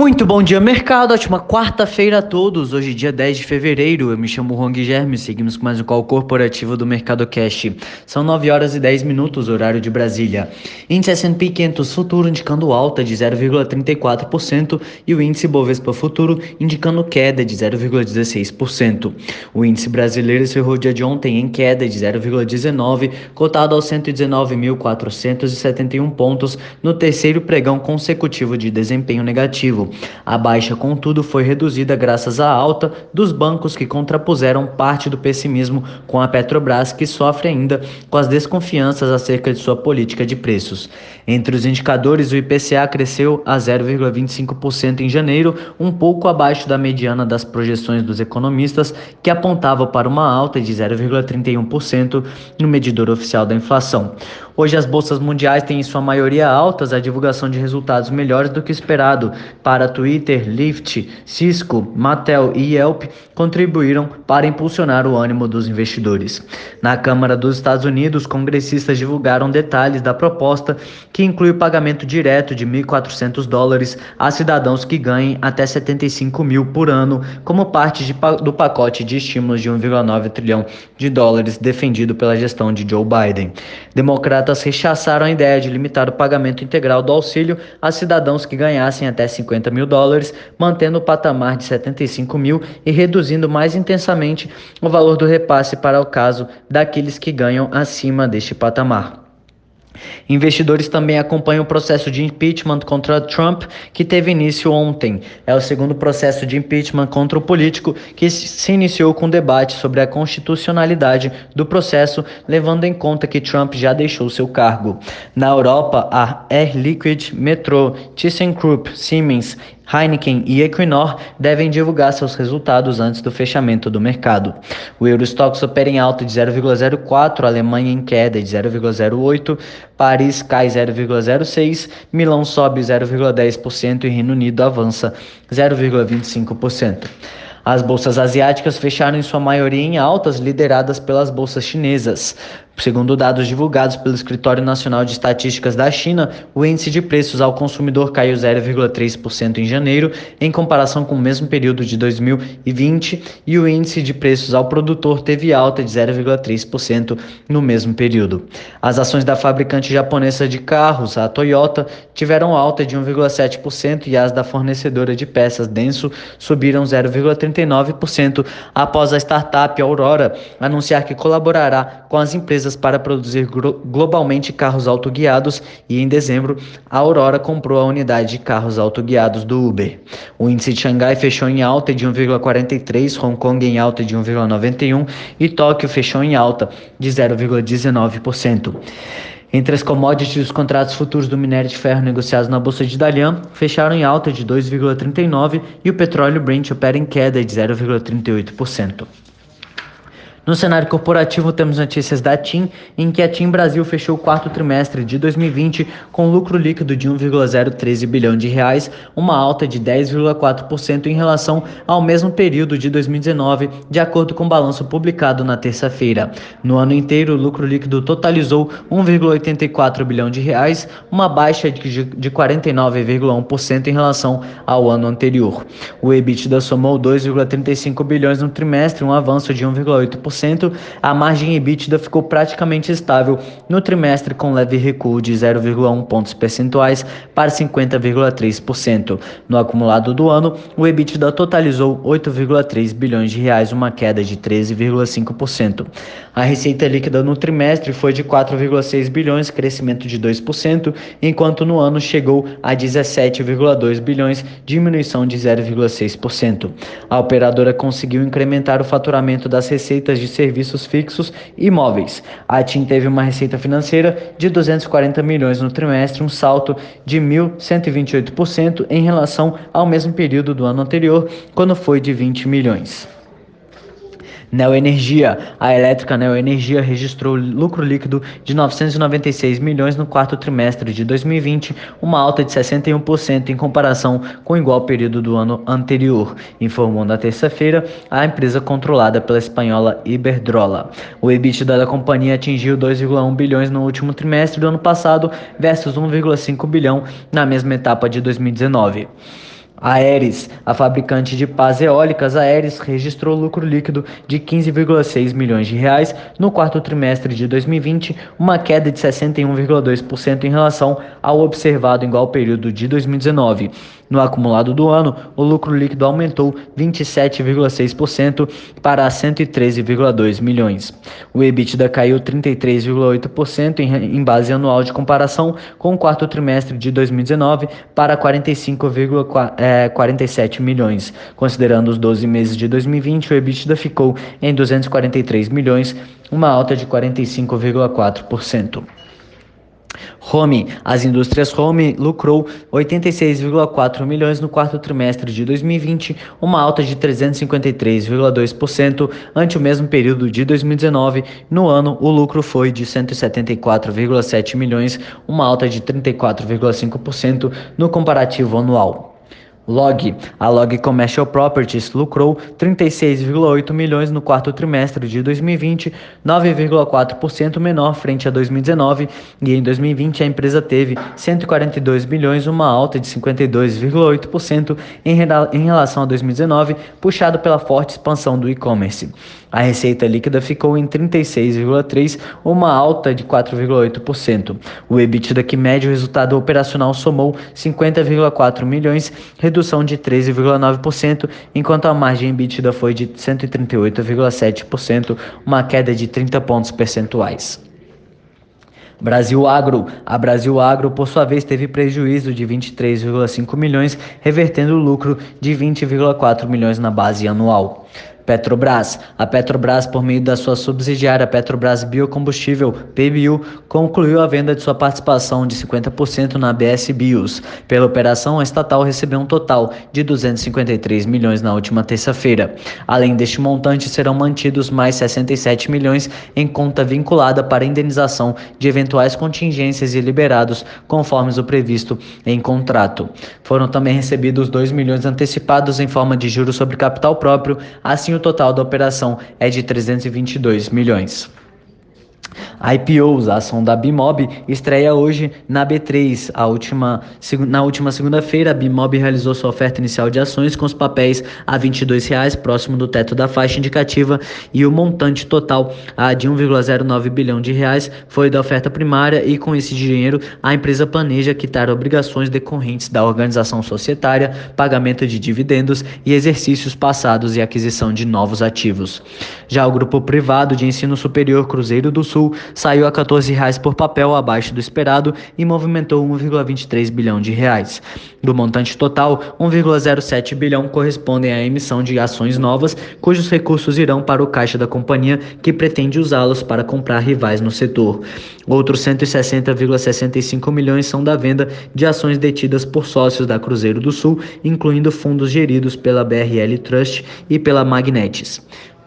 Muito bom dia, mercado. Ótima quarta-feira a todos. Hoje, dia 10 de fevereiro. Eu me chamo Juan Guilherme. Seguimos com mais um call corporativo do Mercado Cash. São 9 horas e 10 minutos, horário de Brasília. Índice S&P 500 futuro indicando alta de 0,34% e o índice Bovespa futuro indicando queda de 0,16%. O índice brasileiro encerrou dia de ontem em queda de 0,19, cotado aos 119.471 pontos no terceiro pregão consecutivo de desempenho negativo. A baixa, contudo, foi reduzida graças à alta dos bancos que contrapuseram parte do pessimismo com a Petrobras, que sofre ainda com as desconfianças acerca de sua política de preços. Entre os indicadores, o IPCA cresceu a 0,25% em janeiro, um pouco abaixo da mediana das projeções dos economistas, que apontava para uma alta de 0,31% no medidor oficial da inflação. Hoje as bolsas mundiais têm em sua maioria altas, a divulgação de resultados melhores do que esperado. Para Twitter, Lyft, Cisco, Mattel e Yelp contribuíram para impulsionar o ânimo dos investidores. Na Câmara dos Estados Unidos, congressistas divulgaram detalhes da proposta que inclui o pagamento direto de 1.400 dólares a cidadãos que ganhem até 75 mil por ano, como parte de, do pacote de estímulos de 1,9 trilhão de dólares defendido pela gestão de Joe Biden. Democratas Democratas rechaçaram a ideia de limitar o pagamento integral do auxílio a cidadãos que ganhassem até 50 mil dólares, mantendo o patamar de 75 mil e reduzindo mais intensamente o valor do repasse para o caso daqueles que ganham acima deste patamar. Investidores também acompanham o processo de impeachment contra Trump, que teve início ontem. É o segundo processo de impeachment contra o político que se iniciou com debate sobre a constitucionalidade do processo, levando em conta que Trump já deixou seu cargo. Na Europa, a Air Liquide, Metro, ThyssenKrupp, Siemens Heineken e Equinor devem divulgar seus resultados antes do fechamento do mercado. O Eurostox opera em alta de 0,04, Alemanha em queda de 0,08, Paris cai 0,06, Milão sobe 0,10% e Reino Unido avança 0,25%. As bolsas asiáticas fecharam em sua maioria em altas, lideradas pelas bolsas chinesas. Segundo dados divulgados pelo Escritório Nacional de Estatísticas da China, o índice de preços ao consumidor caiu 0,3% em janeiro, em comparação com o mesmo período de 2020, e o índice de preços ao produtor teve alta de 0,3% no mesmo período. As ações da fabricante japonesa de carros, a Toyota, tiveram alta de 1,7% e as da fornecedora de peças Denso subiram 0,39% após a startup Aurora anunciar que colaborará com as empresas empresas para produzir globalmente carros autoguiados e em dezembro a Aurora comprou a unidade de carros autoguiados do Uber. O índice de Xangai fechou em alta de 1,43, Hong Kong em alta de 1,91 e Tóquio fechou em alta de 0,19%. Entre as commodities, os contratos futuros do minério de ferro negociados na bolsa de Dalian fecharam em alta de 2,39 e o petróleo Brent opera em queda de 0,38%. No cenário corporativo, temos notícias da TIM, em que a TIM Brasil fechou o quarto trimestre de 2020 com lucro líquido de 1,013 bilhão de reais, uma alta de 10,4% em relação ao mesmo período de 2019, de acordo com o balanço publicado na terça-feira. No ano inteiro, o lucro líquido totalizou 1,84 bilhão de reais, uma baixa de, de 49,1% em relação ao ano anterior. O EBITDA somou 2,35 bilhões no trimestre, um avanço de 1,8% a margem EBITDA ficou praticamente estável no trimestre com leve recuo de 0,1 pontos percentuais para 50,3%. No acumulado do ano, o EBITDA totalizou 8,3 bilhões de reais, uma queda de 13,5%. A receita líquida no trimestre foi de 4,6 bilhões, crescimento de 2%, enquanto no ano chegou a 17,2 bilhões, diminuição de 0,6%. A operadora conseguiu incrementar o faturamento das receitas de serviços fixos e móveis. A TIM teve uma receita financeira de 240 milhões no trimestre, um salto de 1.128% em relação ao mesmo período do ano anterior, quando foi de 20 milhões. Neoenergia. A elétrica Neoenergia registrou lucro líquido de 996 milhões no quarto trimestre de 2020, uma alta de 61% em comparação com o igual período do ano anterior, informou na terça-feira a empresa controlada pela espanhola Iberdrola. O EBITDA da companhia atingiu 2,1 bilhões no último trimestre do ano passado versus 1,5 bilhão na mesma etapa de 2019. A Aeres, a fabricante de pás eólicas, a Aeres registrou lucro líquido de 15,6 milhões de reais no quarto trimestre de 2020, uma queda de 61,2% em relação ao observado em igual período de 2019. No acumulado do ano, o lucro líquido aumentou 27,6% para 113,2 milhões. O EBITDA caiu 33,8% em base anual de comparação com o quarto trimestre de 2019 para 45,47 milhões. Considerando os 12 meses de 2020, o EBITDA ficou em 243 milhões, uma alta de 45,4%. Home, as indústrias Home lucrou 86,4 milhões no quarto trimestre de 2020, uma alta de 353,2% ante o mesmo período de 2019. No ano, o lucro foi de 174,7 milhões, uma alta de 34,5% no comparativo anual. Log. A Log Commercial Properties lucrou 36,8 milhões no quarto trimestre de 2020, 9,4% menor frente a 2019, e em 2020 a empresa teve 142 bilhões, uma alta de 52,8% em, em relação a 2019, puxado pela forte expansão do e-commerce. A receita líquida ficou em 36,3, uma alta de 4,8%. O EBITDA que mede o resultado operacional somou 50,4 milhões, redução de 13,9%, enquanto a margem EBITDA foi de 138,7%, uma queda de 30 pontos percentuais. Brasil Agro. A Brasil Agro, por sua vez, teve prejuízo de 23,5 milhões, revertendo o lucro de 20,4 milhões na base anual. Petrobras. A Petrobras, por meio da sua subsidiária Petrobras Biocombustível, PBU, concluiu a venda de sua participação de 50% na BS Bios. Pela operação, a estatal recebeu um total de 253 milhões na última terça-feira. Além deste montante, serão mantidos mais 67 milhões em conta vinculada para indenização de eventuais contingências e liberados conforme o previsto em contrato. Foram também recebidos 2 milhões antecipados em forma de juros sobre capital próprio, assim o total da operação é de 322 milhões. IPOs, a ação da Bimob estreia hoje na B3. A última, na última segunda-feira, a Bimob realizou sua oferta inicial de ações com os papéis a R$ 22,00, próximo do teto da faixa indicativa, e o montante total a de 1,09 bilhão de reais foi da oferta primária e com esse dinheiro a empresa planeja quitar obrigações decorrentes da organização societária, pagamento de dividendos e exercícios passados e aquisição de novos ativos. Já o grupo privado de ensino superior Cruzeiro do Sul saiu a 14 reais por papel abaixo do esperado e movimentou 1,23 bilhão de reais. Do montante total, 1,07 bilhão correspondem à emissão de ações novas, cujos recursos irão para o caixa da companhia, que pretende usá-los para comprar rivais no setor. Outros 160,65 milhões são da venda de ações detidas por sócios da Cruzeiro do Sul, incluindo fundos geridos pela BRL Trust e pela Magnetis.